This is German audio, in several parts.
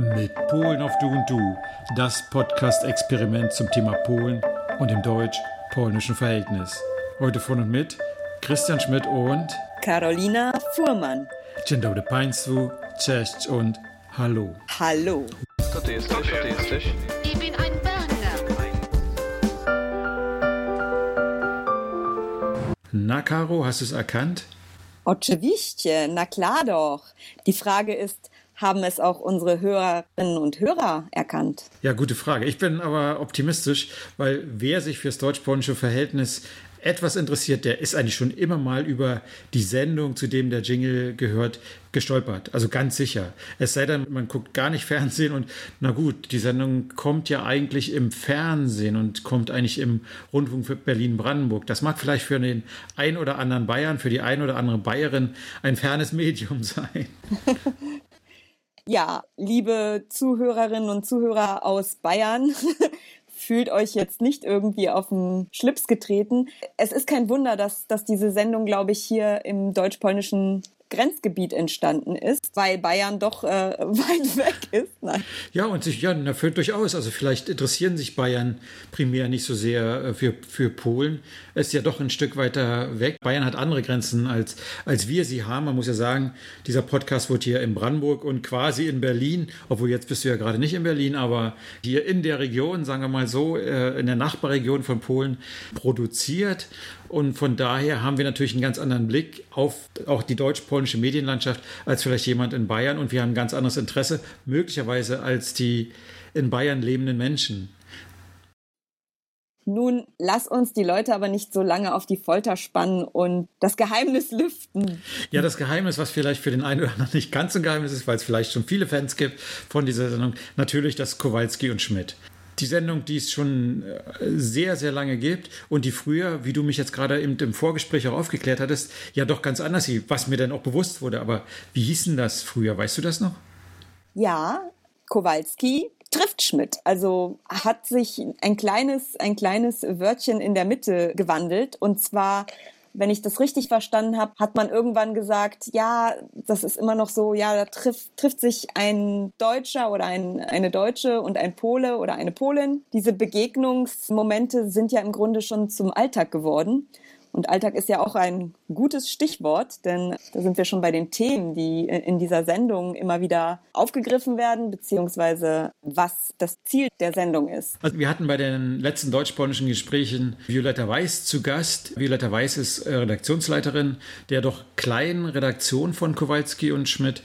Mit Polen auf Du und Du, das Podcast-Experiment zum Thema Polen und dem deutsch-polnischen Verhältnis. Heute von und mit Christian Schmidt und Karolina Fuhrmann. Dzień dobry Państwu, cześć und hallo. Hallo. Kto ty jesteś? Kto ty jesteś? Ich bin ein Berner. Na, Caro, hast du es erkannt? Oczywiście, na klar doch. Die Frage ist, haben es auch unsere Hörerinnen und Hörer erkannt? Ja, gute Frage. Ich bin aber optimistisch, weil wer sich fürs deutsch-polnische Verhältnis etwas interessiert, der ist eigentlich schon immer mal über die Sendung, zu dem der Jingle gehört, gestolpert. Also ganz sicher. Es sei denn, man guckt gar nicht Fernsehen und na gut, die Sendung kommt ja eigentlich im Fernsehen und kommt eigentlich im Rundfunk für Berlin-Brandenburg. Das mag vielleicht für den ein oder anderen Bayern, für die ein oder andere Bayerin ein fernes Medium sein. Ja, liebe Zuhörerinnen und Zuhörer aus Bayern, fühlt euch jetzt nicht irgendwie auf den Schlips getreten. Es ist kein Wunder, dass, dass diese Sendung, glaube ich, hier im deutsch-polnischen Grenzgebiet entstanden ist, weil Bayern doch äh, weit weg ist. Nein. Ja, und sich, ja, erfüllt durchaus. Also vielleicht interessieren sich Bayern primär nicht so sehr äh, für, für Polen. Es ist ja doch ein Stück weiter weg. Bayern hat andere Grenzen, als, als wir sie haben. Man muss ja sagen, dieser Podcast wird hier in Brandenburg und quasi in Berlin, obwohl jetzt bist du ja gerade nicht in Berlin, aber hier in der Region, sagen wir mal so, äh, in der Nachbarregion von Polen produziert. Und von daher haben wir natürlich einen ganz anderen Blick auf auch die deutsch-polnische Medienlandschaft als vielleicht jemand in Bayern. Und wir haben ein ganz anderes Interesse, möglicherweise als die in Bayern lebenden Menschen. Nun, lass uns die Leute aber nicht so lange auf die Folter spannen und das Geheimnis lüften. Ja, das Geheimnis, was vielleicht für den einen oder anderen nicht ganz so ein Geheimnis ist, weil es vielleicht schon viele Fans gibt von dieser Sendung, natürlich das Kowalski und Schmidt die Sendung, die es schon äh, sehr, sehr lange gibt und die früher, wie du mich jetzt gerade im, im Vorgespräch auch aufgeklärt hattest, ja doch ganz anders was mir dann auch bewusst wurde. Aber wie hieß denn das früher? Weißt du das noch? Ja, Kowalski trifft Schmidt. Also hat sich ein kleines, ein kleines Wörtchen in der Mitte gewandelt und zwar wenn ich das richtig verstanden habe, hat man irgendwann gesagt, ja, das ist immer noch so, ja, da trifft, trifft sich ein Deutscher oder ein, eine Deutsche und ein Pole oder eine Polin. Diese Begegnungsmomente sind ja im Grunde schon zum Alltag geworden. Und Alltag ist ja auch ein gutes Stichwort, denn da sind wir schon bei den Themen, die in dieser Sendung immer wieder aufgegriffen werden, beziehungsweise was das Ziel der Sendung ist. Also wir hatten bei den letzten deutsch-polnischen Gesprächen Violetta Weiß zu Gast. Violetta Weiß ist äh, Redaktionsleiterin der doch kleinen Redaktion von Kowalski und Schmidt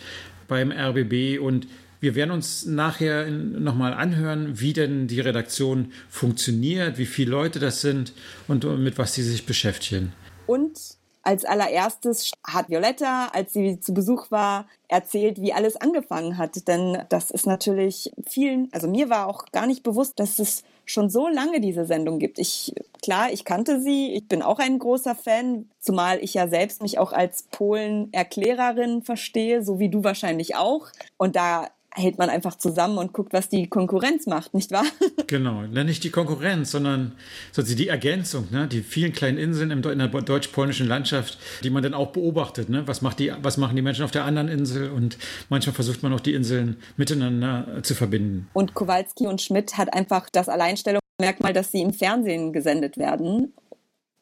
beim RBB und wir werden uns nachher nochmal anhören, wie denn die Redaktion funktioniert, wie viele Leute das sind und mit was sie sich beschäftigen. Und als allererstes hat Violetta, als sie zu Besuch war, erzählt, wie alles angefangen hat. Denn das ist natürlich vielen, also mir war auch gar nicht bewusst, dass es schon so lange diese Sendung gibt. Ich, klar, ich kannte sie, ich bin auch ein großer Fan, zumal ich ja selbst mich auch als Polen-Erklärerin verstehe, so wie du wahrscheinlich auch. Und da hält man einfach zusammen und guckt, was die Konkurrenz macht, nicht wahr? Genau, nicht die Konkurrenz, sondern sozusagen die Ergänzung, ne? die vielen kleinen Inseln in der deutsch-polnischen Landschaft, die man dann auch beobachtet. Ne? Was, macht die, was machen die Menschen auf der anderen Insel? Und manchmal versucht man auch die Inseln miteinander zu verbinden. Und Kowalski und Schmidt hat einfach das Alleinstellungsmerkmal, dass sie im Fernsehen gesendet werden.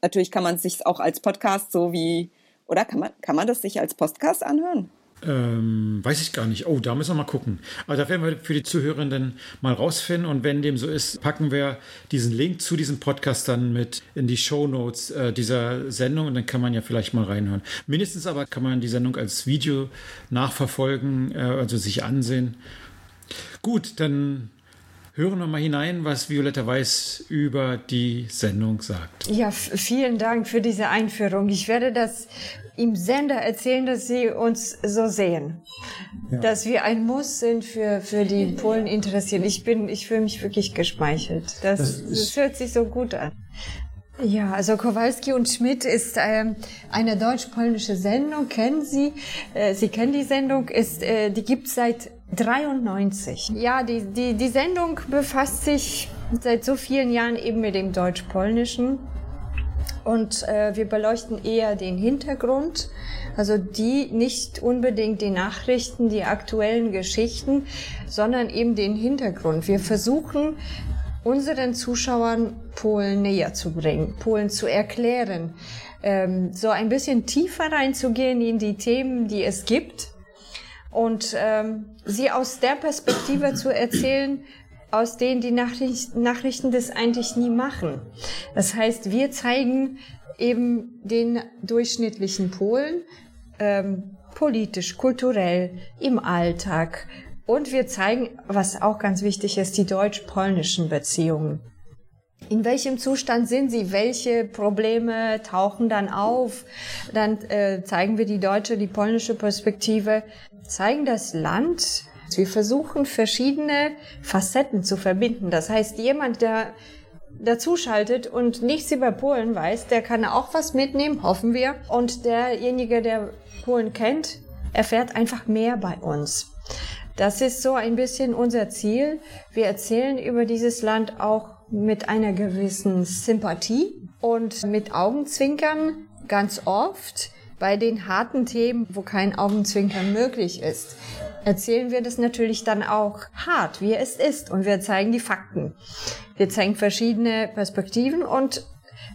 Natürlich kann man es sich auch als Podcast so wie, oder kann man, kann man das sich als Podcast anhören? Ähm, weiß ich gar nicht. Oh, da müssen wir mal gucken. Aber da werden wir für die Zuhörenden mal rausfinden. Und wenn dem so ist, packen wir diesen Link zu diesem Podcast dann mit in die Show Notes äh, dieser Sendung. Und dann kann man ja vielleicht mal reinhören. Mindestens aber kann man die Sendung als Video nachverfolgen, äh, also sich ansehen. Gut, dann hören wir mal hinein, was Violetta Weiß über die Sendung sagt. Ja, vielen Dank für diese Einführung. Ich werde das im Sender erzählen, dass sie uns so sehen. Ja. Dass wir ein Muss sind für, für die Polen interessieren. Ich bin, ich fühle mich wirklich geschmeichelt. Das, das, das hört sich so gut an. Ja, also Kowalski und Schmidt ist ähm, eine deutsch-polnische Sendung. Kennen Sie? Äh, Sie kennen die Sendung? Ist, äh, die gibt's seit 93. Ja, die, die, die Sendung befasst sich seit so vielen Jahren eben mit dem Deutsch-Polnischen. Und äh, wir beleuchten eher den Hintergrund, also die nicht unbedingt die Nachrichten, die aktuellen Geschichten, sondern eben den Hintergrund. Wir versuchen unseren Zuschauern Polen näher zu bringen, Polen zu erklären, ähm, so ein bisschen tiefer reinzugehen in die Themen, die es gibt und ähm, sie aus der Perspektive zu erzählen, aus denen die Nachricht, Nachrichten das eigentlich nie machen. Das heißt, wir zeigen eben den durchschnittlichen Polen ähm, politisch, kulturell, im Alltag. Und wir zeigen, was auch ganz wichtig ist, die deutsch-polnischen Beziehungen. In welchem Zustand sind sie? Welche Probleme tauchen dann auf? Dann äh, zeigen wir die deutsche, die polnische Perspektive, zeigen das Land. Wir versuchen verschiedene Facetten zu verbinden. Das heißt, jemand, der dazuschaltet und nichts über Polen weiß, der kann auch was mitnehmen, hoffen wir. Und derjenige, der Polen kennt, erfährt einfach mehr bei uns. Das ist so ein bisschen unser Ziel. Wir erzählen über dieses Land auch mit einer gewissen Sympathie und mit Augenzwinkern ganz oft. Bei den harten Themen, wo kein Augenzwinkern möglich ist, erzählen wir das natürlich dann auch hart, wie es ist. Und wir zeigen die Fakten. Wir zeigen verschiedene Perspektiven und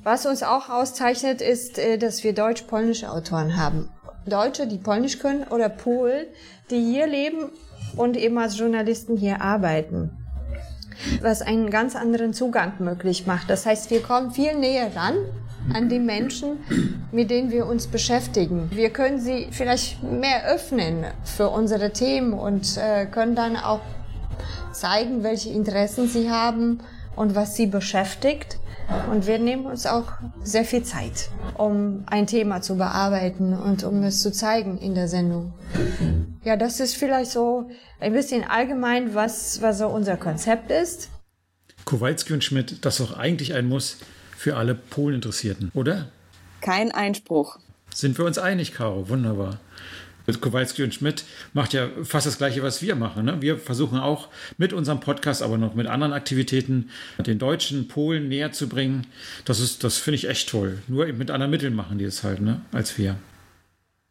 was uns auch auszeichnet, ist, äh, dass wir deutsch-polnische Autoren haben. Deutsche, die Polnisch können oder Polen, die hier leben und eben als Journalisten hier arbeiten. Was einen ganz anderen Zugang möglich macht. Das heißt, wir kommen viel näher ran an die Menschen, mit denen wir uns beschäftigen. Wir können sie vielleicht mehr öffnen für unsere Themen und äh, können dann auch zeigen, welche Interessen sie haben und was sie beschäftigt. Und wir nehmen uns auch sehr viel Zeit, um ein Thema zu bearbeiten und um es zu zeigen in der Sendung. Ja, das ist vielleicht so ein bisschen allgemein, was, was so unser Konzept ist. Kowalski und Schmidt, das ist doch eigentlich ein Muss für alle Polen-Interessierten, oder? Kein Einspruch. Sind wir uns einig, Caro? Wunderbar. Kowalski und Schmidt macht ja fast das Gleiche, was wir machen. Ne? Wir versuchen auch mit unserem Podcast, aber noch mit anderen Aktivitäten, den Deutschen Polen näher zu bringen. Das ist, das finde ich echt toll. Nur mit anderen Mitteln machen die es halt, ne? als wir.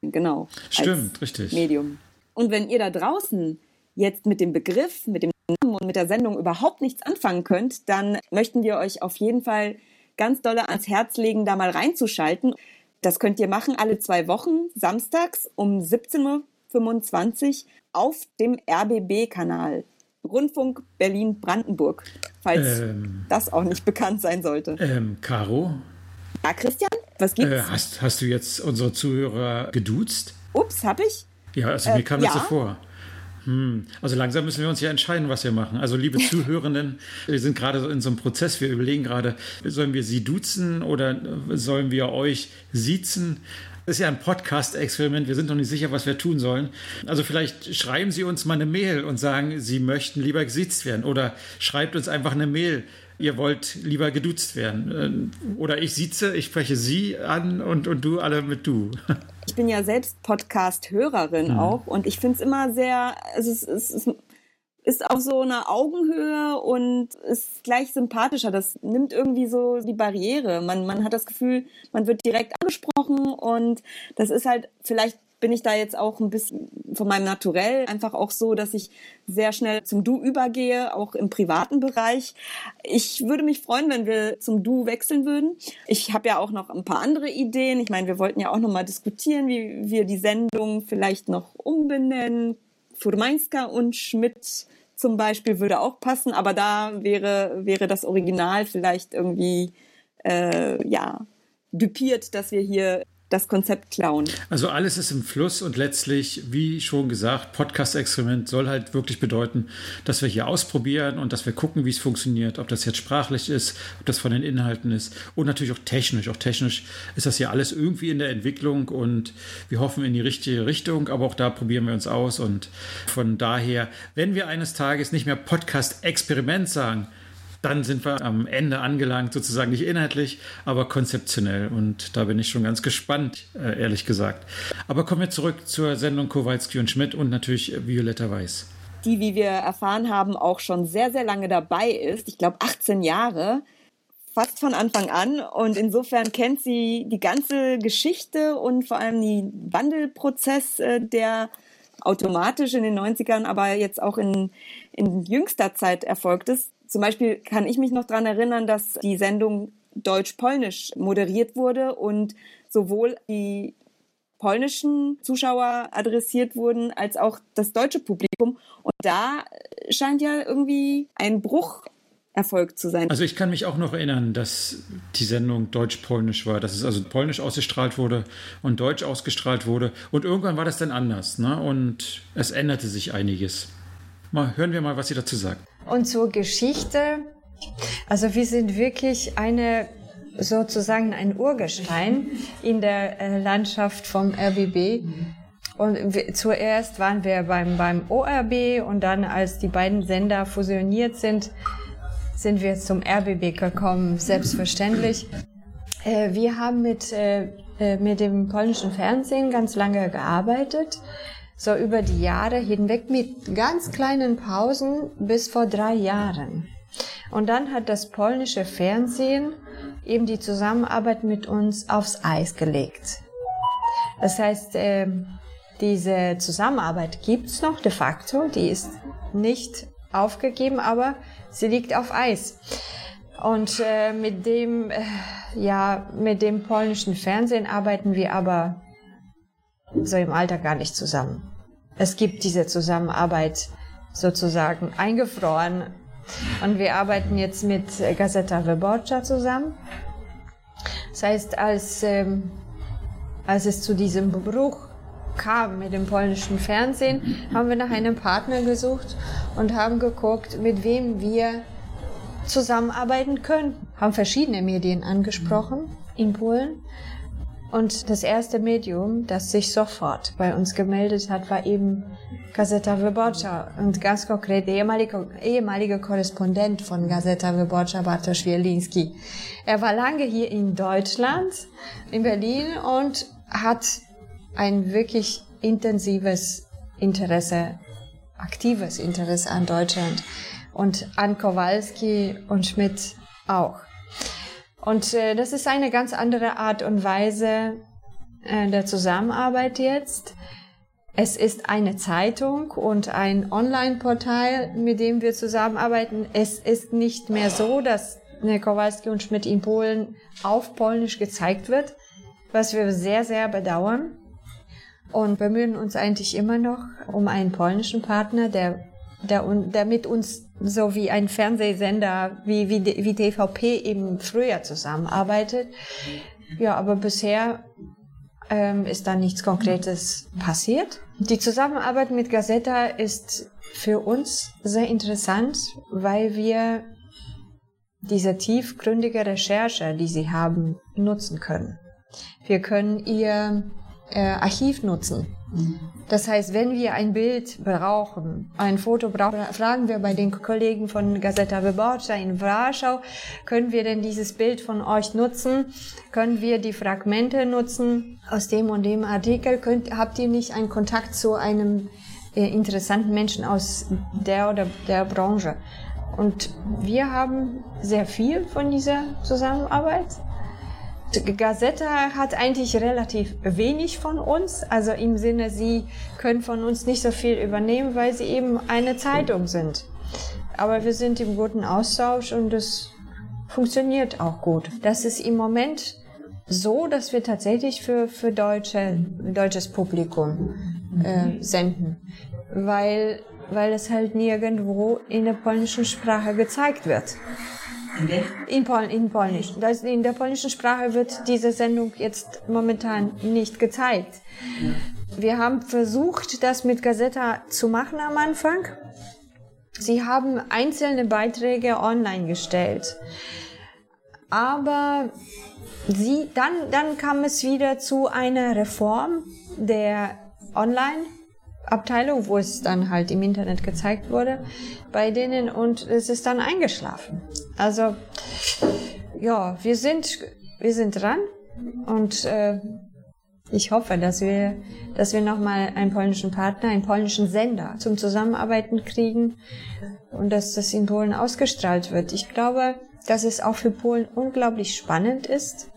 Genau. Stimmt, richtig. Medium. Und wenn ihr da draußen jetzt mit dem Begriff, mit dem Namen und mit der Sendung überhaupt nichts anfangen könnt, dann möchten wir euch auf jeden Fall ganz dolle ans Herz legen, da mal reinzuschalten. Das könnt ihr machen alle zwei Wochen, samstags um 17.25 Uhr auf dem RBB-Kanal. Rundfunk Berlin-Brandenburg, falls ähm, das auch nicht bekannt sein sollte. Ähm, Caro? Ja, Christian, was gibt's? Äh, hast, hast du jetzt unsere Zuhörer geduzt? Ups, hab ich? Ja, also mir kam äh, das ja. so vor. Hm. Also langsam müssen wir uns ja entscheiden, was wir machen. Also liebe Zuhörenden, wir sind gerade so in so einem Prozess. Wir überlegen gerade, sollen wir Sie duzen oder sollen wir euch siezen? Das ist ja ein Podcast-Experiment. Wir sind noch nicht sicher, was wir tun sollen. Also vielleicht schreiben Sie uns mal eine Mail und sagen, Sie möchten lieber gesiezt werden. Oder schreibt uns einfach eine Mail ihr wollt lieber geduzt werden. Äh, oder ich sieze, ich spreche Sie an und, und du alle mit du. Ich bin ja selbst Podcast-Hörerin mhm. auch und ich finde es immer sehr, also es, es, es ist auf so einer Augenhöhe und ist gleich sympathischer. Das nimmt irgendwie so die Barriere. Man, man hat das Gefühl, man wird direkt angesprochen und das ist halt vielleicht bin ich da jetzt auch ein bisschen von meinem Naturell einfach auch so, dass ich sehr schnell zum Du übergehe, auch im privaten Bereich. Ich würde mich freuen, wenn wir zum Du wechseln würden. Ich habe ja auch noch ein paar andere Ideen. Ich meine, wir wollten ja auch noch mal diskutieren, wie wir die Sendung vielleicht noch umbenennen. Furmańska und Schmidt zum Beispiel würde auch passen, aber da wäre, wäre das Original vielleicht irgendwie, äh, ja, dupiert, dass wir hier das Konzept klauen. Also alles ist im Fluss und letztlich, wie schon gesagt, Podcast-Experiment soll halt wirklich bedeuten, dass wir hier ausprobieren und dass wir gucken, wie es funktioniert, ob das jetzt sprachlich ist, ob das von den Inhalten ist und natürlich auch technisch. Auch technisch ist das hier alles irgendwie in der Entwicklung und wir hoffen in die richtige Richtung, aber auch da probieren wir uns aus und von daher, wenn wir eines Tages nicht mehr Podcast-Experiment sagen, dann sind wir am Ende angelangt, sozusagen nicht inhaltlich, aber konzeptionell. Und da bin ich schon ganz gespannt, äh, ehrlich gesagt. Aber kommen wir zurück zur Sendung Kowalski und Schmidt und natürlich Violetta Weiß. Die, wie wir erfahren haben, auch schon sehr, sehr lange dabei ist. Ich glaube, 18 Jahre fast von Anfang an und insofern kennt sie die ganze Geschichte und vor allem den Wandelprozess, äh, der automatisch in den 90ern, aber jetzt auch in, in jüngster Zeit erfolgt ist. Zum Beispiel kann ich mich noch dran erinnern, dass die Sendung Deutsch-Polnisch moderiert wurde und sowohl die polnischen Zuschauer adressiert wurden, als auch das deutsche Publikum. Und da scheint ja irgendwie ein Bruch erfolgt zu sein. Also ich kann mich auch noch erinnern, dass die Sendung deutsch-polnisch war, dass es also polnisch ausgestrahlt wurde und deutsch ausgestrahlt wurde. Und irgendwann war das dann anders, ne? Und es änderte sich einiges. Mal hören wir mal, was sie dazu sagt. Und zur Geschichte. Also wir sind wirklich eine sozusagen ein Urgestein in der äh, Landschaft vom RBB. Und wir, zuerst waren wir beim, beim ORB und dann, als die beiden Sender fusioniert sind, sind wir zum RBB gekommen, selbstverständlich. Äh, wir haben mit, äh, äh, mit dem polnischen Fernsehen ganz lange gearbeitet, so über die Jahre hinweg mit ganz kleinen Pausen bis vor drei Jahren. Und dann hat das polnische Fernsehen eben die Zusammenarbeit mit uns aufs Eis gelegt. Das heißt, äh, diese Zusammenarbeit gibt's noch de facto, die ist nicht aufgegeben, aber sie liegt auf Eis. Und äh, mit dem, äh, ja, mit dem polnischen Fernsehen arbeiten wir aber so im Alltag gar nicht zusammen. Es gibt diese Zusammenarbeit sozusagen eingefroren und wir arbeiten jetzt mit Gazeta Wyborcza zusammen. Das heißt, als, ähm, als es zu diesem Bruch kam mit dem polnischen Fernsehen, haben wir nach einem Partner gesucht und haben geguckt, mit wem wir zusammenarbeiten können. Haben verschiedene Medien angesprochen in Polen und das erste Medium, das sich sofort bei uns gemeldet hat, war eben Gazeta Wyborcza und ganz konkret der ehemalige, ehemalige Korrespondent von Gazeta Wyborcza, Bartosz Wielinski. Er war lange hier in Deutschland, in Berlin und hat ein wirklich intensives Interesse, aktives Interesse an Deutschland und an Kowalski und Schmidt auch. Und äh, das ist eine ganz andere Art und Weise äh, der Zusammenarbeit jetzt. Es ist eine Zeitung und ein Online-Portal, mit dem wir zusammenarbeiten. Es ist nicht mehr so, dass Kowalski und Schmidt in Polen auf Polnisch gezeigt wird, was wir sehr, sehr bedauern. Und bemühen uns eigentlich immer noch um einen polnischen Partner, der der, der mit uns so wie ein Fernsehsender wie, wie, wie TVP eben früher zusammenarbeitet. Ja, aber bisher ähm, ist da nichts Konkretes passiert. Die Zusammenarbeit mit Gazetta ist für uns sehr interessant, weil wir diese tiefgründige Recherche, die sie haben, nutzen können. Wir können ihr äh, Archiv nutzen. Das heißt, wenn wir ein Bild brauchen, ein Foto brauchen, fragen wir bei den Kollegen von Gazeta Wyborcza in Warschau, können wir denn dieses Bild von euch nutzen? Können wir die Fragmente nutzen aus dem und dem Artikel? Könnt, habt ihr nicht einen Kontakt zu einem äh, interessanten Menschen aus der oder der Branche? Und wir haben sehr viel von dieser Zusammenarbeit. Gazetta hat eigentlich relativ wenig von uns, also im Sinne, sie können von uns nicht so viel übernehmen, weil sie eben eine Zeitung sind. Aber wir sind im guten Austausch und es funktioniert auch gut. Das ist im Moment so, dass wir tatsächlich für, für deutsche, deutsches Publikum äh, senden, weil, weil es halt nirgendwo in der polnischen Sprache gezeigt wird. In, Pol in Polnisch. Das, in der polnischen Sprache wird diese Sendung jetzt momentan nicht gezeigt. Wir haben versucht, das mit Gazeta zu machen am Anfang. Sie haben einzelne Beiträge online gestellt. Aber sie, dann, dann kam es wieder zu einer Reform der Online Abteilung, wo es dann halt im Internet gezeigt wurde, bei denen und es ist dann eingeschlafen. Also ja, wir sind wir sind dran und äh, ich hoffe, dass wir dass wir noch mal einen polnischen Partner, einen polnischen Sender zum Zusammenarbeiten kriegen und dass das in Polen ausgestrahlt wird. Ich glaube, dass es auch für Polen unglaublich spannend ist.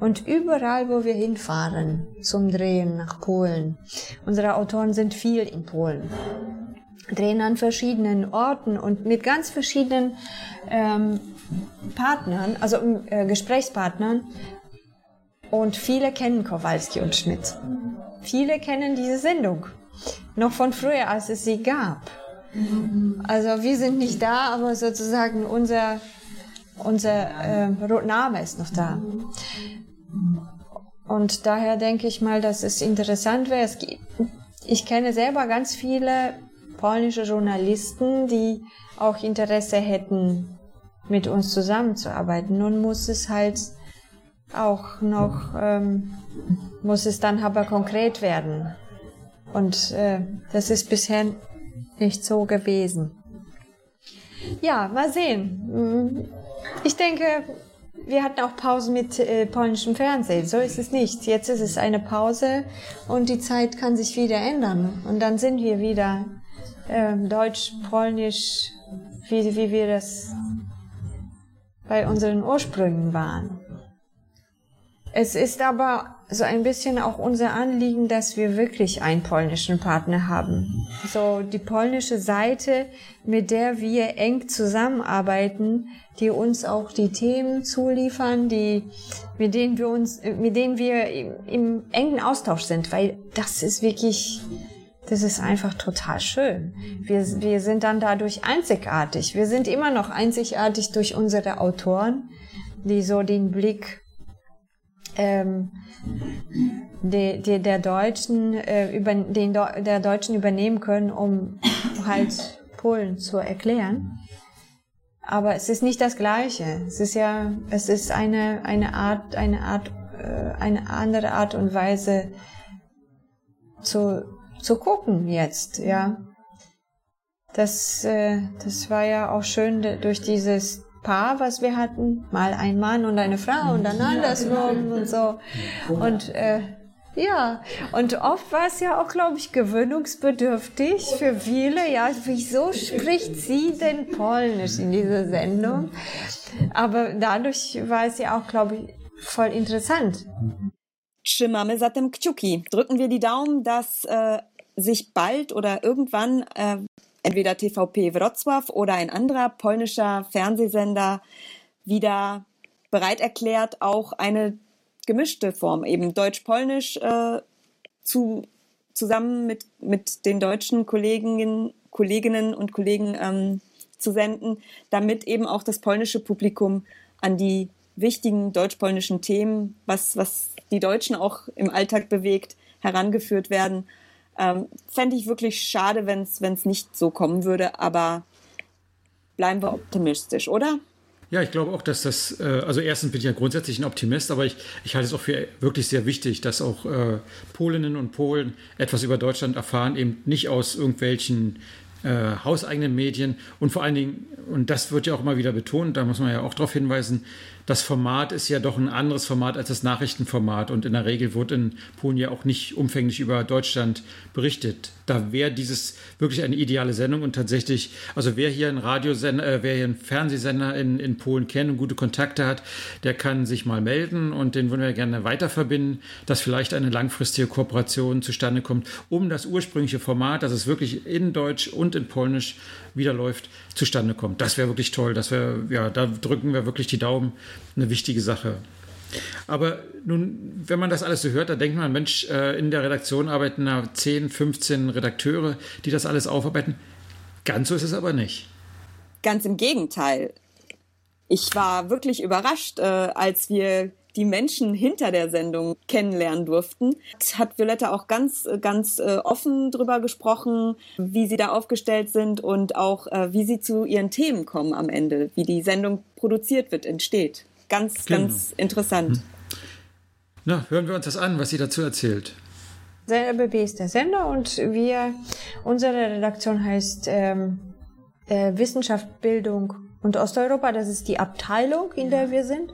Und überall, wo wir hinfahren zum Drehen nach Polen, unsere Autoren sind viel in Polen, drehen an verschiedenen Orten und mit ganz verschiedenen ähm, Partnern, also äh, Gesprächspartnern. Und viele kennen Kowalski und Schmidt. Viele kennen diese Sendung. Noch von früher, als es sie gab. Also wir sind nicht da, aber sozusagen unser, unser äh, Name ist noch da. Und daher denke ich mal, dass es interessant wäre. Es gibt, ich kenne selber ganz viele polnische Journalisten, die auch Interesse hätten, mit uns zusammenzuarbeiten. Nun muss es halt auch noch, ähm, muss es dann aber konkret werden. Und äh, das ist bisher nicht so gewesen. Ja, mal sehen. Ich denke, wir hatten auch Pausen mit äh, polnischem Fernsehen. So ist es nicht. Jetzt ist es eine Pause und die Zeit kann sich wieder ändern. Und dann sind wir wieder äh, deutsch, polnisch, wie, wie wir das bei unseren Ursprüngen waren. Es ist aber so ein bisschen auch unser Anliegen, dass wir wirklich einen polnischen Partner haben. So die polnische Seite, mit der wir eng zusammenarbeiten, die uns auch die Themen zuliefern, die, mit denen wir uns, mit denen wir im, im engen Austausch sind, weil das ist wirklich, das ist einfach total schön. Wir, wir sind dann dadurch einzigartig. Wir sind immer noch einzigartig durch unsere Autoren, die so den Blick ähm, de, de, der Deutschen äh, über, den der Deutschen übernehmen können, um halt Polen zu erklären. Aber es ist nicht das Gleiche. Es ist ja, es ist eine eine Art eine Art äh, eine andere Art und Weise zu zu gucken jetzt, ja. Das äh, das war ja auch schön durch dieses Paar, was wir hatten, mal ein Mann und eine Frau und dann andersrum und so. Und äh, ja, und oft war es ja auch, glaube ich, gewöhnungsbedürftig für viele. Ja, wieso spricht sie denn Polnisch in dieser Sendung? Aber dadurch war es ja auch, glaube ich, voll interessant. Trzymamy zatem kciuki. Drücken wir die Daumen, dass äh, sich bald oder irgendwann äh, entweder TVP Wrocław oder ein anderer polnischer Fernsehsender wieder bereit erklärt, auch eine gemischte Form, eben deutsch-polnisch, äh, zu, zusammen mit, mit den deutschen Kolleginnen, Kolleginnen und Kollegen ähm, zu senden, damit eben auch das polnische Publikum an die wichtigen deutsch-polnischen Themen, was, was die Deutschen auch im Alltag bewegt, herangeführt werden ähm, Fände ich wirklich schade, wenn es nicht so kommen würde, aber bleiben wir optimistisch, oder? Ja, ich glaube auch, dass das, äh, also erstens bin ich ja grundsätzlich ein Optimist, aber ich, ich halte es auch für wirklich sehr wichtig, dass auch äh, Polinnen und Polen etwas über Deutschland erfahren, eben nicht aus irgendwelchen äh, hauseigenen Medien und vor allen Dingen, und das wird ja auch immer wieder betont, da muss man ja auch darauf hinweisen, das Format ist ja doch ein anderes Format als das Nachrichtenformat und in der Regel wird in Polen ja auch nicht umfänglich über Deutschland berichtet. Da wäre dieses wirklich eine ideale Sendung und tatsächlich, also wer hier einen Radiosender, äh, wer hier einen Fernsehsender in, in Polen kennt und gute Kontakte hat, der kann sich mal melden und den würden wir gerne weiter verbinden, dass vielleicht eine langfristige Kooperation zustande kommt, um das ursprüngliche Format, dass es wirklich in Deutsch und in Polnisch wieder läuft, zustande kommt. Das wäre wirklich toll. Das wäre, ja, da drücken wir wirklich die Daumen. Eine wichtige Sache. Aber nun, wenn man das alles so hört, da denkt man, Mensch, äh, in der Redaktion arbeiten da 10, 15 Redakteure, die das alles aufarbeiten. Ganz so ist es aber nicht. Ganz im Gegenteil. Ich war wirklich überrascht, äh, als wir die Menschen hinter der Sendung kennenlernen durften. Hat Violetta auch ganz, ganz äh, offen drüber gesprochen, wie sie da aufgestellt sind und auch äh, wie sie zu ihren Themen kommen am Ende, wie die Sendung produziert wird, entsteht. Ganz, genau. ganz interessant. Hm. Na, hören wir uns das an, was sie dazu erzählt. Der RBB ist der Sender und wir, unsere Redaktion heißt ähm, äh, Wissenschaft, Bildung und Osteuropa. Das ist die Abteilung, in der wir sind.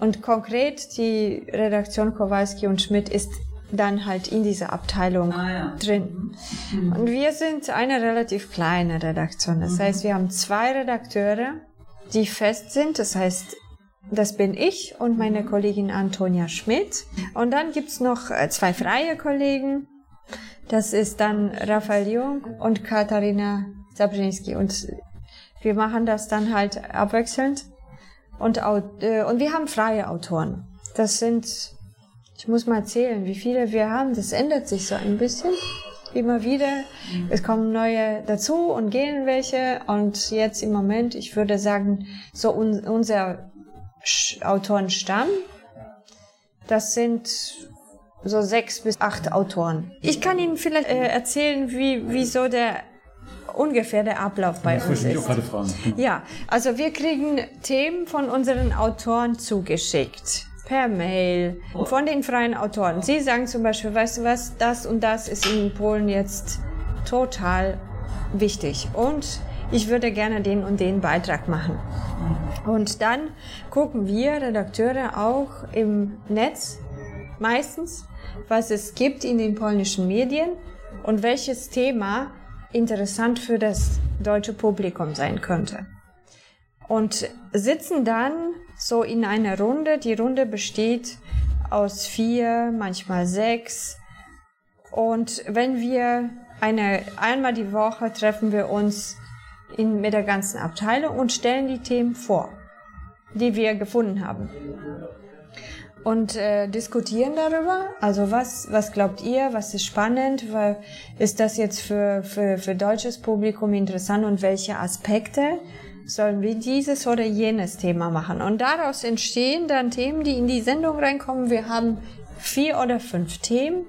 Und konkret die Redaktion Kowalski und Schmidt ist dann halt in dieser Abteilung ah, ja. drin. Mhm. Und wir sind eine relativ kleine Redaktion. Das mhm. heißt, wir haben zwei Redakteure die fest sind. Das heißt, das bin ich und meine Kollegin Antonia Schmidt. Und dann gibt's noch äh, zwei freie Kollegen. Das ist dann Raphael Jung und Katharina Zabrzynski. Und wir machen das dann halt abwechselnd. Und, äh, und wir haben freie Autoren. Das sind, ich muss mal zählen, wie viele wir haben. Das ändert sich so ein bisschen. Immer wieder. Es kommen neue dazu und gehen welche. Und jetzt im Moment, ich würde sagen, so un unser Autorenstamm, das sind so sechs bis acht Autoren. Ich kann Ihnen vielleicht äh, erzählen, wie, wie so der ungefähr der Ablauf bei das uns ich ist. auch gerade fragen. Ja, also wir kriegen Themen von unseren Autoren zugeschickt. Per Mail von den freien Autoren. Sie sagen zum Beispiel, weißt du was, das und das ist in Polen jetzt total wichtig. Und ich würde gerne den und den Beitrag machen. Und dann gucken wir Redakteure auch im Netz meistens, was es gibt in den polnischen Medien und welches Thema interessant für das deutsche Publikum sein könnte. Und sitzen dann so in einer Runde. Die Runde besteht aus vier, manchmal sechs. Und wenn wir eine, einmal die Woche treffen wir uns in, mit der ganzen Abteilung und stellen die Themen vor, die wir gefunden haben. Und äh, diskutieren darüber. Also was, was glaubt ihr, was ist spannend, weil, ist das jetzt für, für, für deutsches Publikum interessant und welche Aspekte sollen wir dieses oder jenes Thema machen. Und daraus entstehen dann Themen, die in die Sendung reinkommen. Wir haben vier oder fünf Themen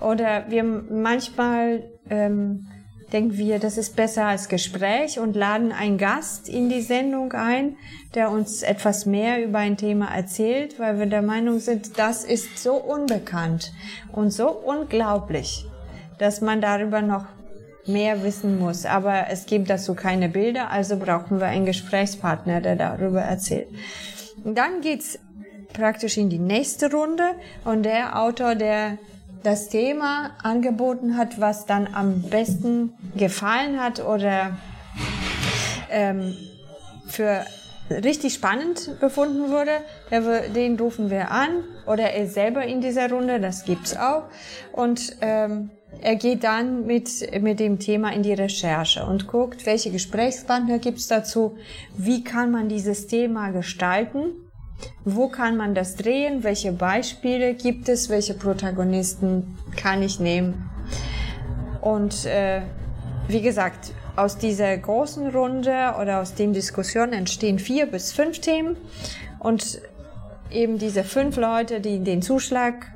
oder wir manchmal ähm, denken wir, das ist besser als Gespräch und laden einen Gast in die Sendung ein, der uns etwas mehr über ein Thema erzählt, weil wir der Meinung sind, das ist so unbekannt und so unglaublich, dass man darüber noch mehr wissen muss. Aber es gibt dazu keine Bilder, also brauchen wir einen Gesprächspartner, der darüber erzählt. Und dann geht's praktisch in die nächste Runde und der Autor, der das Thema angeboten hat, was dann am besten gefallen hat oder ähm, für richtig spannend befunden wurde, der, den rufen wir an oder er selber in dieser Runde, das gibt's auch. Und ähm, er geht dann mit, mit dem Thema in die Recherche und guckt, welche Gesprächspartner gibt's dazu, wie kann man dieses Thema gestalten wo kann man das drehen? Welche Beispiele gibt es? Welche Protagonisten kann ich nehmen? Und äh, wie gesagt, aus dieser großen Runde oder aus den Diskussionen entstehen vier bis fünf Themen. Und eben diese fünf Leute, die den Zuschlag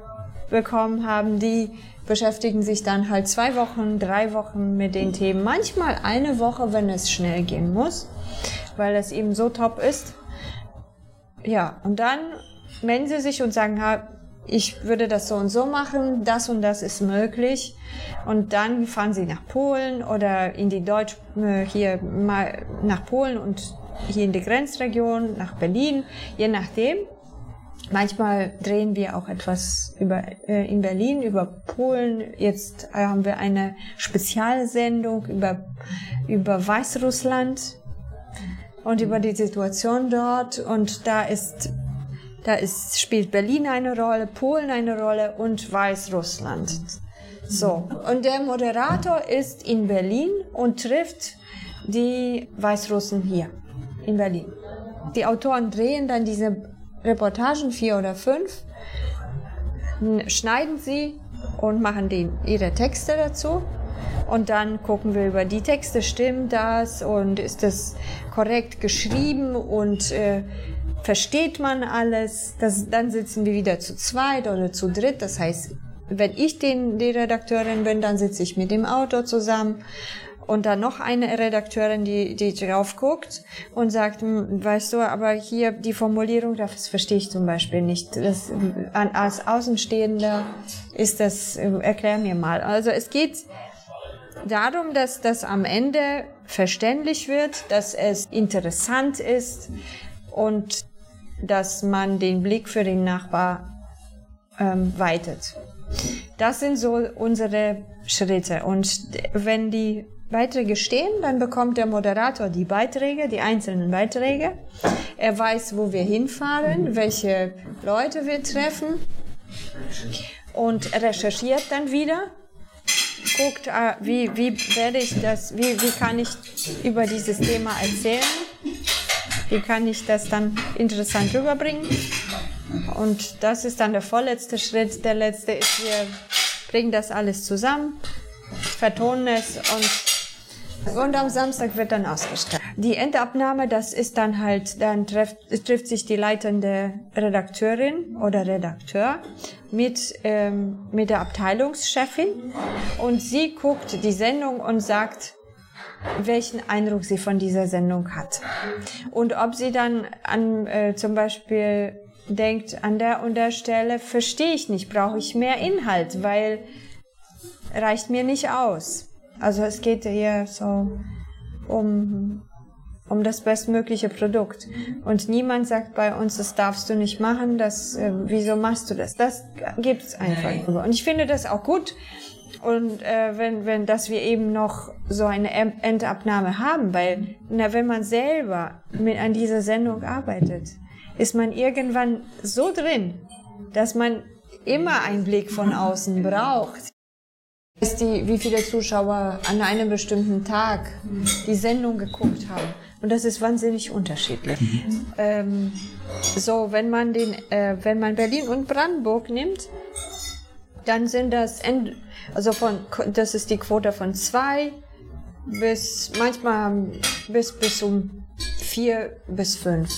bekommen haben, die beschäftigen sich dann halt zwei Wochen, drei Wochen mit den Themen. Manchmal eine Woche, wenn es schnell gehen muss, weil es eben so top ist. Ja, und dann melden sie sich und sagen, ich würde das so und so machen, das und das ist möglich. Und dann fahren sie nach Polen oder in die Deutsch, äh, hier mal nach Polen und hier in die Grenzregion, nach Berlin, je nachdem. Manchmal drehen wir auch etwas über, äh, in Berlin über Polen. Jetzt haben wir eine Spezialsendung über, über Weißrussland und über die Situation dort. Und da ist, da ist, spielt Berlin eine Rolle, Polen eine Rolle und Weißrussland. So. Und der Moderator ist in Berlin und trifft die Weißrussen hier in Berlin. Die Autoren drehen dann diese Reportagen, vier oder fünf, schneiden sie und machen den, ihre Texte dazu. Und dann gucken wir über die Texte, stimmt das und ist das korrekt geschrieben und äh, versteht man alles. Das, dann sitzen wir wieder zu zweit oder zu dritt. Das heißt, wenn ich den, die Redakteurin bin, dann sitze ich mit dem Autor zusammen und dann noch eine Redakteurin, die, die drauf guckt und sagt, hm, weißt du, aber hier die Formulierung, das verstehe ich zum Beispiel nicht. Das, als Außenstehender ist das, erklär mir mal. Also es geht darum, dass das am Ende verständlich wird, dass es interessant ist und dass man den Blick für den Nachbar ähm, weitet. Das sind so unsere Schritte. Und wenn die Beiträge stehen, dann bekommt der Moderator die Beiträge, die einzelnen Beiträge. Er weiß, wo wir hinfahren, welche Leute wir treffen und recherchiert dann wieder. Guckt, ah, wie, wie werde ich das, wie, wie kann ich über dieses Thema erzählen? Wie kann ich das dann interessant rüberbringen? Und das ist dann der vorletzte Schritt. Der letzte ist, wir bringen das alles zusammen, vertonen es und, und am Samstag wird dann ausgestrahlt. Die Endabnahme, das ist dann halt, dann trifft, trifft sich die leitende Redakteurin oder Redakteur mit, ähm, mit der Abteilungschefin und sie guckt die Sendung und sagt, welchen Eindruck sie von dieser Sendung hat. Und ob sie dann an äh, zum Beispiel denkt, an der und der Stelle verstehe ich nicht, brauche ich mehr Inhalt, weil reicht mir nicht aus. Also es geht hier so um, um das bestmögliche Produkt. Und niemand sagt bei uns, das darfst du nicht machen, das, äh, wieso machst du das? Das gibt's einfach. Und ich finde das auch gut. Und äh, wenn, wenn, dass wir eben noch so eine Endabnahme haben, weil na, wenn man selber mit an dieser Sendung arbeitet, ist man irgendwann so drin, dass man immer einen Blick von außen braucht. Die, wie viele Zuschauer an einem bestimmten Tag die Sendung geguckt haben. Und das ist wahnsinnig unterschiedlich. Ähm, so, wenn man den, äh, wenn man Berlin und Brandenburg nimmt, dann sind das, End, also von, das ist die Quote von zwei bis manchmal bis bis um vier bis fünf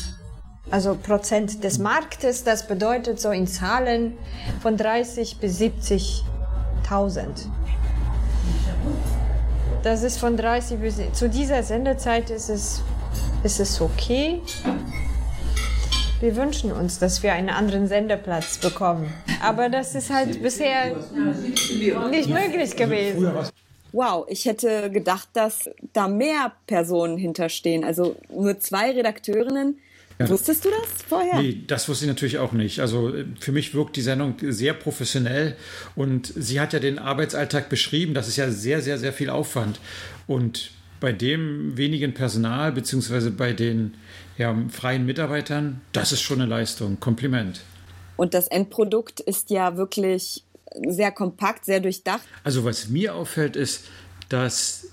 also Prozent des Marktes. Das bedeutet so in Zahlen von 30 bis 70.000. Das ist von 30 bis zu dieser Sendezeit ist es ist es okay. Wir wünschen uns, dass wir einen anderen Sendeplatz bekommen. Aber das ist halt bisher nicht möglich gewesen. Wow, ich hätte gedacht, dass da mehr Personen hinterstehen. Also nur zwei Redakteurinnen ja. Wusstest du das vorher? Nee, das wusste ich natürlich auch nicht. Also äh, für mich wirkt die Sendung sehr professionell und sie hat ja den Arbeitsalltag beschrieben. Das ist ja sehr, sehr, sehr viel Aufwand. Und bei dem wenigen Personal, beziehungsweise bei den ja, freien Mitarbeitern, das ist schon eine Leistung. Kompliment. Und das Endprodukt ist ja wirklich sehr kompakt, sehr durchdacht. Also was mir auffällt, ist, dass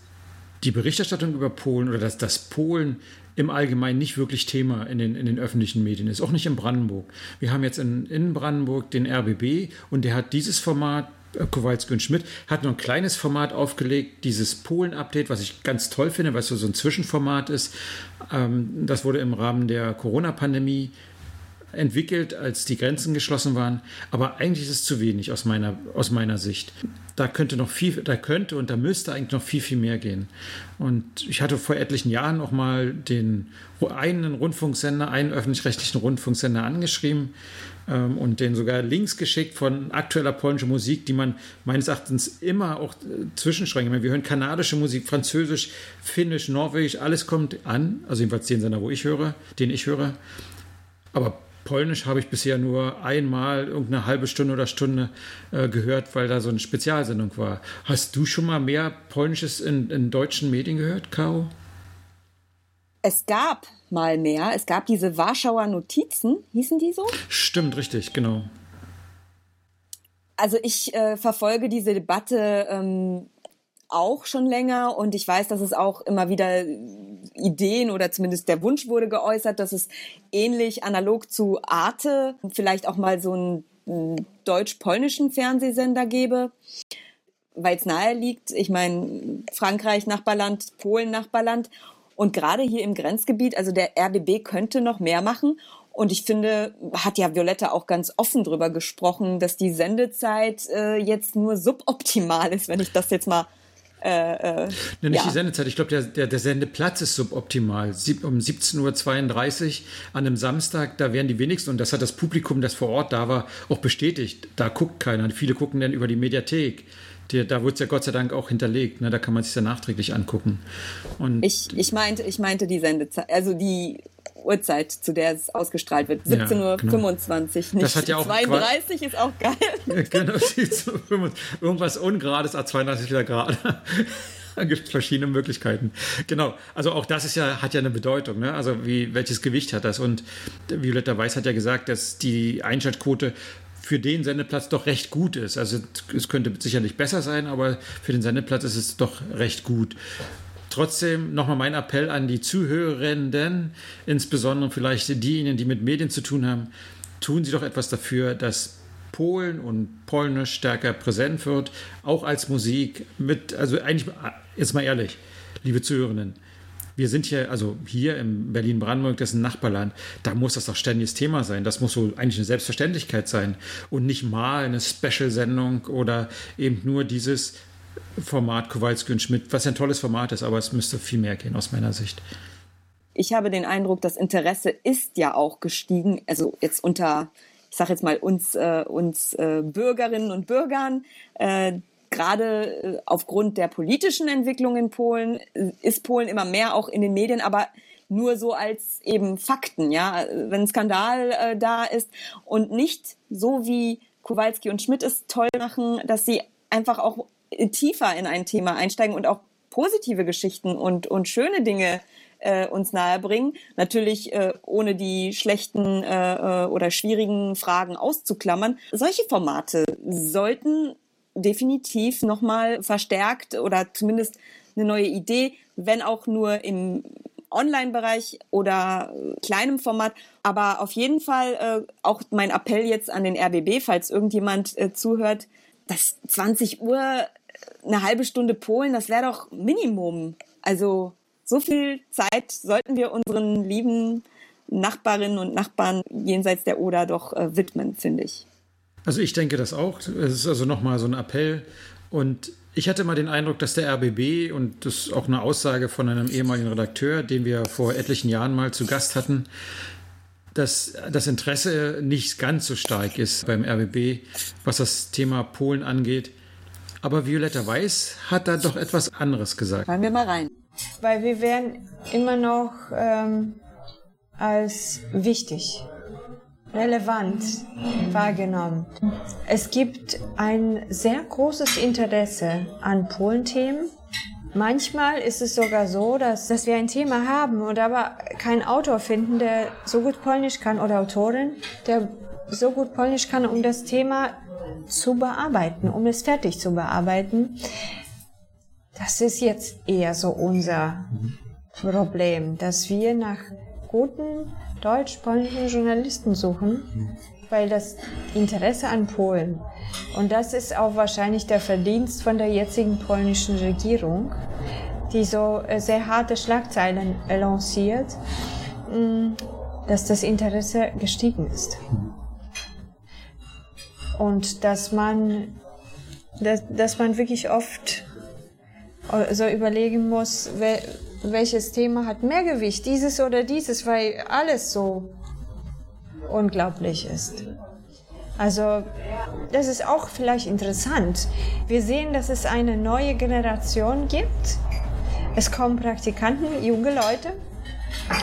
die Berichterstattung über Polen oder dass das Polen im Allgemeinen nicht wirklich Thema in den, in den öffentlichen Medien ist, auch nicht in Brandenburg. Wir haben jetzt in, in Brandenburg den RBB und der hat dieses Format äh, Kowalski und Schmidt hat noch ein kleines Format aufgelegt, dieses Polen-Update, was ich ganz toll finde, weil es so ein Zwischenformat ist. Ähm, das wurde im Rahmen der Corona-Pandemie entwickelt, als die Grenzen geschlossen waren. Aber eigentlich ist es zu wenig aus meiner, aus meiner Sicht. Da könnte noch viel, da könnte und da müsste eigentlich noch viel, viel mehr gehen. Und ich hatte vor etlichen Jahren auch mal den einen Rundfunksender, einen öffentlich-rechtlichen Rundfunksender angeschrieben ähm, und den sogar Links geschickt von aktueller polnischer Musik, die man meines Erachtens immer auch äh, zwischenschränkt. Wir hören kanadische Musik, Französisch, Finnisch, Norwegisch, alles kommt an. Also jedenfalls den Sender, wo ich höre, den ich höre. Aber Polnisch habe ich bisher nur einmal irgendeine halbe Stunde oder Stunde äh, gehört, weil da so eine Spezialsendung war. Hast du schon mal mehr Polnisches in, in deutschen Medien gehört, Caro? Es gab mal mehr. Es gab diese Warschauer Notizen, hießen die so? Stimmt, richtig, genau. Also ich äh, verfolge diese Debatte ähm, auch schon länger und ich weiß, dass es auch immer wieder Ideen oder zumindest der Wunsch wurde geäußert, dass es ähnlich analog zu Arte vielleicht auch mal so einen deutsch-polnischen Fernsehsender gäbe, weil es nahe liegt. Ich meine, Frankreich Nachbarland, Polen Nachbarland und gerade hier im Grenzgebiet, also der RBB könnte noch mehr machen. Und ich finde, hat ja Violetta auch ganz offen drüber gesprochen, dass die Sendezeit äh, jetzt nur suboptimal ist, wenn ich das jetzt mal äh, äh, nicht ja. die Sendezeit. Ich glaube, der, der, der, Sendeplatz ist suboptimal. Sieb, um 17.32 Uhr an einem Samstag, da wären die wenigsten, und das hat das Publikum, das vor Ort da war, auch bestätigt. Da guckt keiner. Viele gucken dann über die Mediathek. Die, da wurde es ja Gott sei Dank auch hinterlegt. Ne? Da kann man sich ja nachträglich angucken. Und ich, ich, meinte, ich meinte die Sendezeit, also die Uhrzeit, zu der es ausgestrahlt wird. 17.25 ja, genau. nicht das hat ja auch 32 ist auch geil. genau, irgendwas Ungerades, A32 wieder gerade. da gibt es verschiedene Möglichkeiten. Genau. Also auch das ist ja, hat ja eine Bedeutung, ne? Also wie, welches Gewicht hat das? Und Violetta Weiß hat ja gesagt, dass die Einschaltquote für den Sendeplatz doch recht gut ist. Also es könnte sicherlich besser sein, aber für den Sendeplatz ist es doch recht gut. Trotzdem nochmal mein Appell an die Zuhörenden, insbesondere vielleicht diejenigen, die mit Medien zu tun haben, tun Sie doch etwas dafür, dass Polen und Polnisch stärker präsent wird, auch als Musik mit, also eigentlich, jetzt mal ehrlich, liebe Zuhörenden, wir sind hier, also hier im Berlin-Brandenburg, das ist ein Nachbarland, da muss das doch ständiges Thema sein. Das muss so eigentlich eine Selbstverständlichkeit sein und nicht mal eine Special-Sendung oder eben nur dieses Format Kowalski und Schmidt, was ein tolles Format ist, aber es müsste viel mehr gehen aus meiner Sicht. Ich habe den Eindruck, das Interesse ist ja auch gestiegen, also jetzt unter ich sage jetzt mal uns, äh, uns äh, Bürgerinnen und Bürgern, äh, gerade äh, aufgrund der politischen Entwicklung in Polen äh, ist Polen immer mehr auch in den Medien, aber nur so als eben Fakten, ja, wenn ein Skandal äh, da ist und nicht so wie Kowalski und Schmidt es toll machen, dass sie einfach auch tiefer in ein Thema einsteigen und auch positive Geschichten und, und schöne Dinge äh, uns nahebringen. Natürlich äh, ohne die schlechten äh, äh oder schwierigen Fragen auszuklammern. Solche Formate sollten definitiv nochmal verstärkt oder zumindest eine neue Idee, wenn auch nur im Online-Bereich oder kleinem Format. Aber auf jeden Fall äh, auch mein Appell jetzt an den RBB, falls irgendjemand äh, zuhört, dass 20 Uhr äh, eine halbe Stunde Polen, das wäre doch Minimum. Also so viel Zeit sollten wir unseren lieben Nachbarinnen und Nachbarn jenseits der Oder doch äh, widmen, finde ich. Also ich denke das auch. Es ist also nochmal so ein Appell. Und ich hatte mal den Eindruck, dass der RBB, und das ist auch eine Aussage von einem ehemaligen Redakteur, den wir vor etlichen Jahren mal zu Gast hatten, dass das Interesse nicht ganz so stark ist beim RBB, was das Thema Polen angeht. Aber Violetta Weiß hat da doch etwas anderes gesagt. Hören wir mal rein. Weil wir werden immer noch ähm, als wichtig relevant wahrgenommen. Es gibt ein sehr großes Interesse an Polenthemen. Manchmal ist es sogar so, dass, dass wir ein Thema haben und aber keinen Autor finden, der so gut Polnisch kann oder Autorin, der so gut Polnisch kann, um das Thema zu bearbeiten, um es fertig zu bearbeiten. Das ist jetzt eher so unser Problem, dass wir nach guten deutsch-polnischen Journalisten suchen, weil das Interesse an Polen und das ist auch wahrscheinlich der Verdienst von der jetzigen polnischen Regierung, die so äh, sehr harte Schlagzeilen lanciert, mm, dass das Interesse gestiegen ist. Und dass man, dass, dass man wirklich oft äh, so überlegen muss, welches Thema hat mehr Gewicht, dieses oder dieses, weil alles so unglaublich ist. Also das ist auch vielleicht interessant. Wir sehen, dass es eine neue Generation gibt. Es kommen Praktikanten, junge Leute,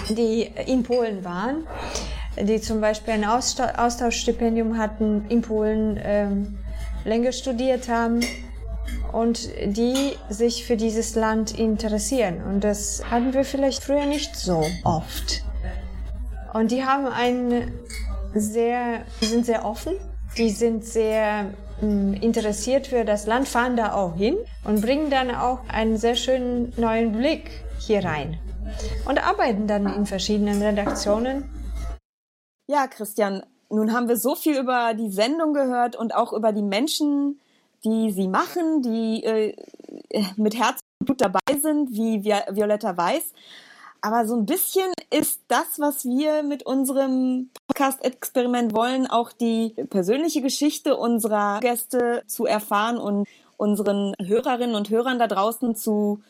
die in Polen waren, die zum Beispiel ein Austauschstipendium hatten, in Polen ähm, länger studiert haben und die sich für dieses Land interessieren. Und das hatten wir vielleicht früher nicht so oft. Und die haben ein sehr, sind sehr offen, die sind sehr hm, interessiert für das Land, fahren da auch hin und bringen dann auch einen sehr schönen neuen Blick hier rein und arbeiten dann in verschiedenen Redaktionen. Ja, Christian, nun haben wir so viel über die Sendung gehört und auch über die Menschen, die sie machen, die äh, mit Herz und Blut dabei sind, wie Violetta Weiß. Aber so ein bisschen ist das, was wir mit unserem Podcast-Experiment wollen, auch die persönliche Geschichte unserer Gäste zu erfahren und unseren Hörerinnen und Hörern da draußen zu,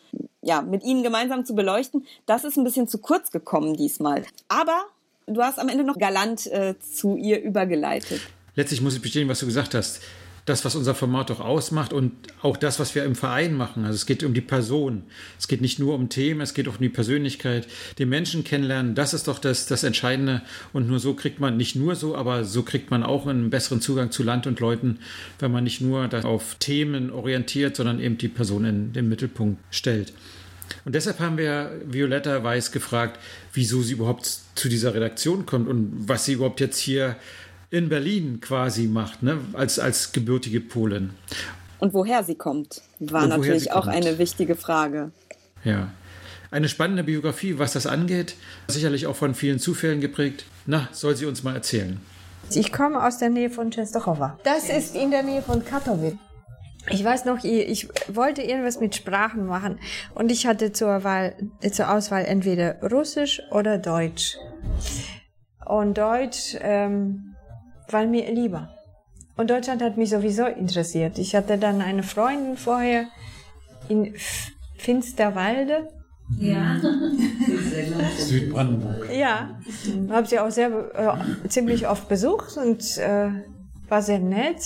ja, mit ihnen gemeinsam zu beleuchten. Das ist ein bisschen zu kurz gekommen diesmal. Aber du hast am Ende noch galant äh, zu ihr übergeleitet. Letztlich muss ich bestätigen, was du gesagt hast das, was unser Format auch ausmacht und auch das, was wir im Verein machen. Also es geht um die Person. Es geht nicht nur um Themen, es geht auch um die Persönlichkeit, den Menschen kennenlernen. Das ist doch das, das Entscheidende. Und nur so kriegt man, nicht nur so, aber so kriegt man auch einen besseren Zugang zu Land und Leuten, wenn man nicht nur auf Themen orientiert, sondern eben die Person in den Mittelpunkt stellt. Und deshalb haben wir Violetta Weiß gefragt, wieso sie überhaupt zu dieser Redaktion kommt und was sie überhaupt jetzt hier in Berlin quasi macht, ne? als, als gebürtige Polin. Und woher sie kommt, war natürlich auch kommt. eine wichtige Frage. Ja. Eine spannende Biografie, was das angeht. Sicherlich auch von vielen Zufällen geprägt. Na, soll sie uns mal erzählen. Ich komme aus der Nähe von Częstochowa. Das ist in der Nähe von Katowice. Ich weiß noch, ich ich wollte irgendwas mit Sprachen machen und ich hatte zur Wahl, zur Auswahl entweder Russisch oder Deutsch. Und Deutsch ähm, war mir lieber. Und Deutschland hat mich sowieso interessiert. Ich hatte dann eine Freundin vorher in Finsterwalde. Südbrandenburg. Ja, habe sie auch sehr äh, ziemlich oft besucht und äh, war sehr nett.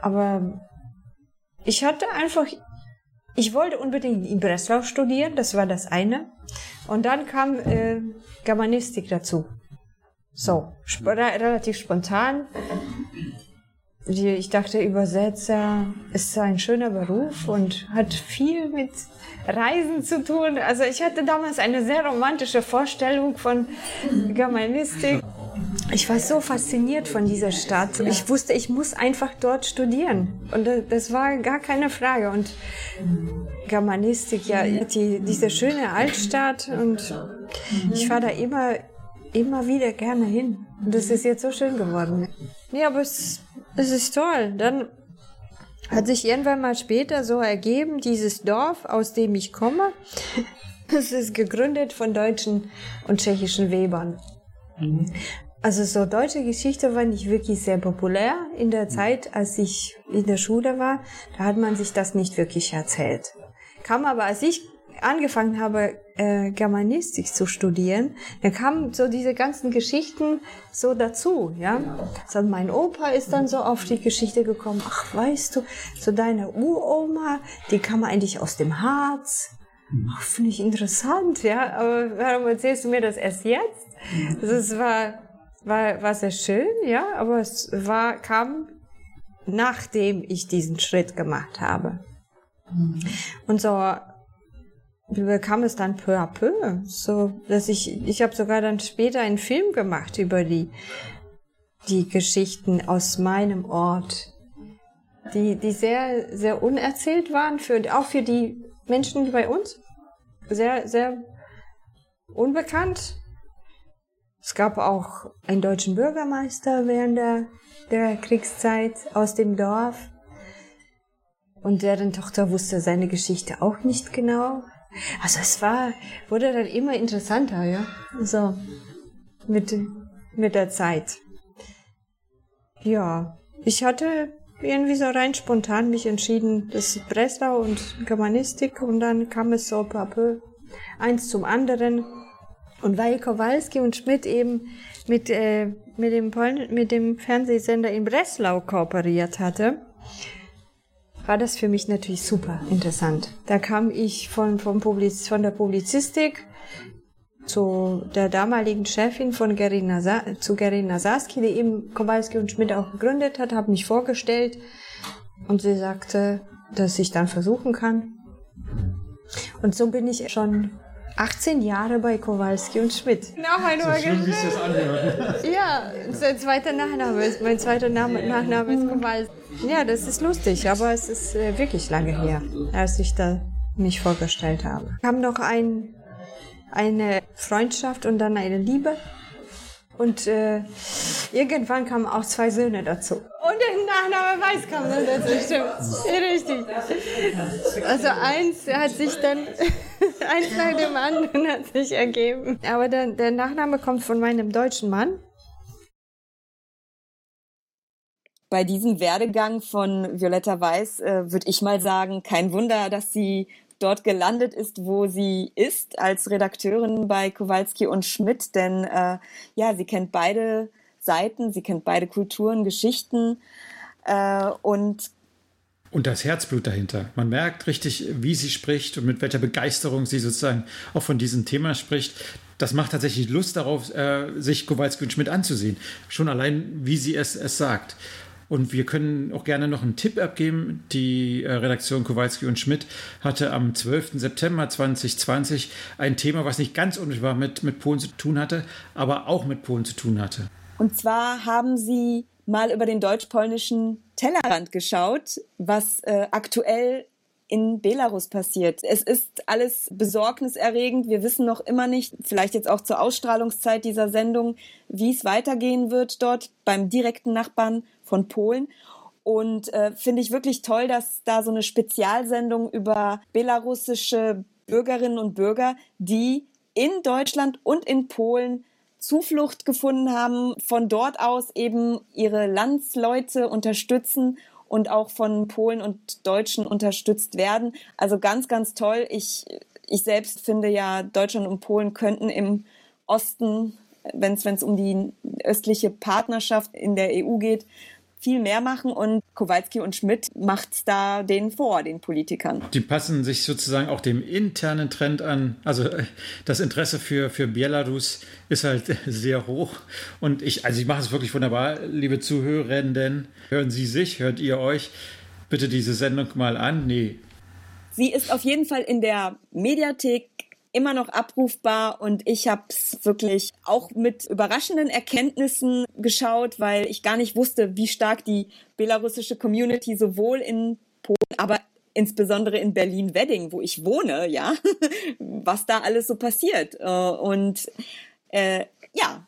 Aber ich hatte einfach, ich wollte unbedingt in Breslau studieren, das war das eine. Und dann kam äh, Germanistik dazu. So, sp re- relativ spontan. Ich dachte, Übersetzer ist ein schöner Beruf und hat viel mit Reisen zu tun. Also ich hatte damals eine sehr romantische Vorstellung von Germanistik. Ich war so fasziniert von dieser Stadt. Ich wusste, ich muss einfach dort studieren. Und da- das war gar keine Frage. Und Germanistik, ja, die, diese schöne Altstadt. Und ich fahre da immer, immer wieder gerne hin. Und das ist jetzt so schön geworden. Nee, aber es, es ist toll. Dann hat sich irgendwann mal später so ergeben, dieses Dorf, aus dem ich komme, es ist gegründet von deutschen und tschechischen Webern. Also so deutsche Geschichte war nicht wirklich sehr populär in der Zeit, als ich in der Schule war. Da hat man sich das nicht wirklich erzählt. Kam aber, als ich angefangen habe, äh, Germanistik zu studieren, dann kamen so diese ganzen Geschichten so dazu, ja. So mein Opa ist dann so auf die Geschichte gekommen, ach, weißt du, so deine Uroma, die kam eigentlich aus dem Harz. Ach, Finde ich interessant, ja. Aber warum erzählst du mir das erst jetzt? Also es war, war, war sehr schön, ja, aber es war, kam nachdem ich diesen Schritt gemacht habe. Und so kam es dann peu à peu, so dass ich, ich habe sogar dann später einen Film gemacht über die, die Geschichten aus meinem Ort, die, die sehr, sehr unerzählt waren, für, auch für die Menschen bei uns. Sehr, sehr unbekannt. Es gab auch einen deutschen Bürgermeister während der, der Kriegszeit aus dem Dorf. Und deren Tochter wusste seine Geschichte auch nicht genau. Also es war, wurde dann immer interessanter, ja. So, mit, mit der Zeit. Ja, ich hatte irgendwie so rein spontan mich entschieden, das Breslau und Germanistik und dann kam es so peu peu eins zum anderen. Und weil Kowalski und Schmidt eben mit, äh, mit, dem Poln mit dem Fernsehsender in Breslau kooperiert hatte, war das für mich natürlich super interessant. Da kam ich von, vom Publiz von der Publizistik zu der damaligen Chefin von Gerina Sa zu Gerina Saski, die eben Kowalski und Schmidt auch gegründet hat, habe mich vorgestellt und sie sagte, dass ich dann versuchen kann. Und so bin ich schon 18 Jahre bei Kowalski und Schmidt. Noch ein Ja, sein zweiter Nachname ist, mein zweiter Name, Nachname ist Kowalski. Ja, das ist lustig, aber es ist äh, wirklich lange her, als ich da mich vorgestellt habe. Wir haben noch ein, eine Freundschaft und dann eine Liebe. Und äh, irgendwann kamen auch zwei Söhne dazu. Und der Nachname Weiß kam dann dazu, stimmt. Richtig. Also eins hat sich dann, eins nach dem anderen hat sich ergeben. Aber der, der Nachname kommt von meinem deutschen Mann. Bei diesem Werdegang von Violetta Weiß äh, würde ich mal sagen, kein Wunder, dass sie dort gelandet ist, wo sie ist, als Redakteurin bei Kowalski und Schmidt. Denn äh, ja, sie kennt beide Seiten, sie kennt beide Kulturen, Geschichten. Äh, und und das Herzblut dahinter. Man merkt richtig, wie sie spricht und mit welcher Begeisterung sie sozusagen auch von diesem Thema spricht. Das macht tatsächlich Lust darauf, äh, sich Kowalski und Schmidt anzusehen. Schon allein, wie sie es, es sagt. Und wir können auch gerne noch einen Tipp abgeben. Die äh, Redaktion Kowalski und Schmidt hatte am 12. September 2020 ein Thema, was nicht ganz unmittelbar mit, mit Polen zu tun hatte, aber auch mit Polen zu tun hatte. Und zwar haben sie mal über den deutsch-polnischen Tellerrand geschaut, was äh, aktuell in Belarus passiert. Es ist alles besorgniserregend. Wir wissen noch immer nicht, vielleicht jetzt auch zur Ausstrahlungszeit dieser Sendung, wie es weitergehen wird dort beim direkten Nachbarn von Polen. Und äh, finde ich wirklich toll, dass da so eine Spezialsendung über belarussische Bürgerinnen und Bürger, die in Deutschland und in Polen Zuflucht gefunden haben, von dort aus eben ihre Landsleute unterstützen und auch von Polen und Deutschen unterstützt werden. Also ganz, ganz toll. Ich, ich selbst finde ja, Deutschland und Polen könnten im Osten, wenn es um die östliche Partnerschaft in der EU geht, viel mehr machen und Kowalski und Schmidt macht's da denen vor, den Politikern. Die passen sich sozusagen auch dem internen Trend an. Also äh, das Interesse für, für Belarus ist halt sehr hoch. Und ich, also ich mache es wirklich wunderbar, liebe Zuhörerinnen. Hören Sie sich, hört ihr euch bitte diese Sendung mal an. Nee. Sie ist auf jeden Fall in der Mediathek immer noch abrufbar und ich habe es wirklich auch mit überraschenden Erkenntnissen geschaut, weil ich gar nicht wusste, wie stark die belarussische Community sowohl in Polen, aber insbesondere in Berlin-Wedding, wo ich wohne, ja, was da alles so passiert. Äh, und äh, ja,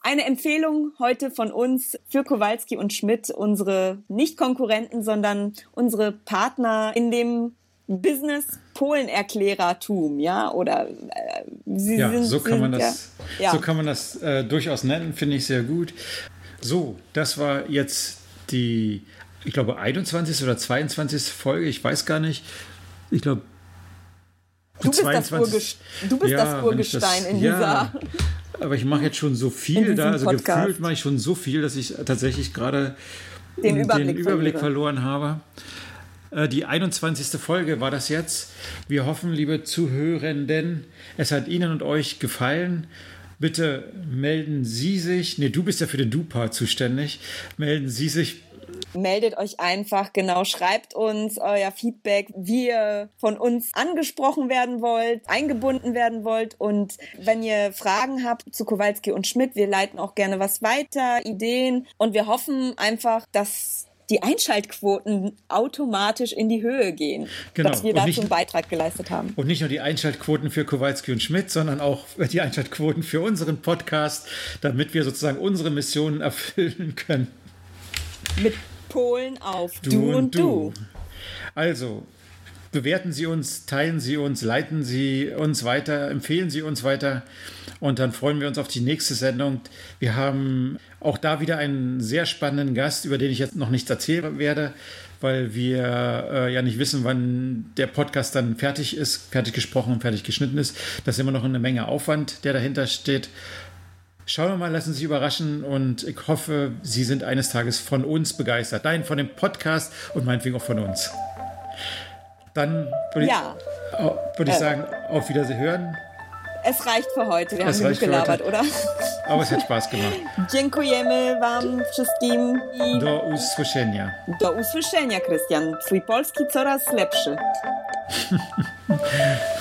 eine Empfehlung heute von uns für Kowalski und Schmidt, unsere nicht Konkurrenten, sondern unsere Partner in dem Business Polenerklärertum, ja, oder äh, sie ja, sind, so kann man das, ja. so kann man das äh, durchaus nennen, finde ich sehr gut. So, das war jetzt die, ich glaube 21. oder 22. Folge, ich weiß gar nicht. Ich glaube Du bist, 22, das, du bist ja, das Urgestein das, in dieser. Ja, aber ich mache jetzt schon so viel da, also Podcast. gefühlt mache ich schon so viel, dass ich tatsächlich gerade den Überblick, den Überblick verloren habe. Äh, die 21. Folge war das jetzt. Wir hoffen, liebe Zuhörenden, es hat Ihnen und euch gefallen. Bitte melden Sie sich, nee, du bist ja für den Du-Part zuständig, melden Sie sich meldet euch einfach, genau, schreibt uns euer Feedback, wie ihr von uns angesprochen werden wollt, eingebunden werden wollt und wenn ihr Fragen habt zu Kowalski und Schmidt, wir leiten auch gerne was weiter, Ideen und wir hoffen einfach, dass die Einschaltquoten automatisch in die Höhe gehen, genau. dass wir dazu nicht, einen Beitrag geleistet haben. Und nicht nur die Einschaltquoten für Kowalski und Schmidt, sondern auch die Einschaltquoten für unseren Podcast, damit wir sozusagen unsere Missionen erfüllen können. Mit Polen auf Du, du und, und du. du. Also, bewerten Sie uns, teilen Sie uns, leiten Sie uns weiter, empfehlen Sie uns weiter. Und dann freuen wir uns auf die nächste Sendung. Wir haben auch da wieder einen sehr spannenden Gast, über den ich jetzt noch nichts erzählen werde, weil wir äh, ja nicht wissen, wann der Podcast dann fertig ist, fertig gesprochen und fertig geschnitten ist. Das ist immer noch eine Menge Aufwand, der dahinter steht. Schauen wir mal, lassen Sie sich überraschen und ich hoffe, Sie sind eines Tages von uns begeistert. Nein, von dem Podcast und meinetwegen auch von uns. Dann würde ja. ich, würd ich äh. sagen, auf Wiedersehen hören. Es reicht für heute. Wir es haben genug gelabert, oder? Aber es hat Spaß gemacht. Dziękujemy Wam wszystkim. I do usłyszenia. Do usłyszenia, Krystian. Twój polski coraz lepszy.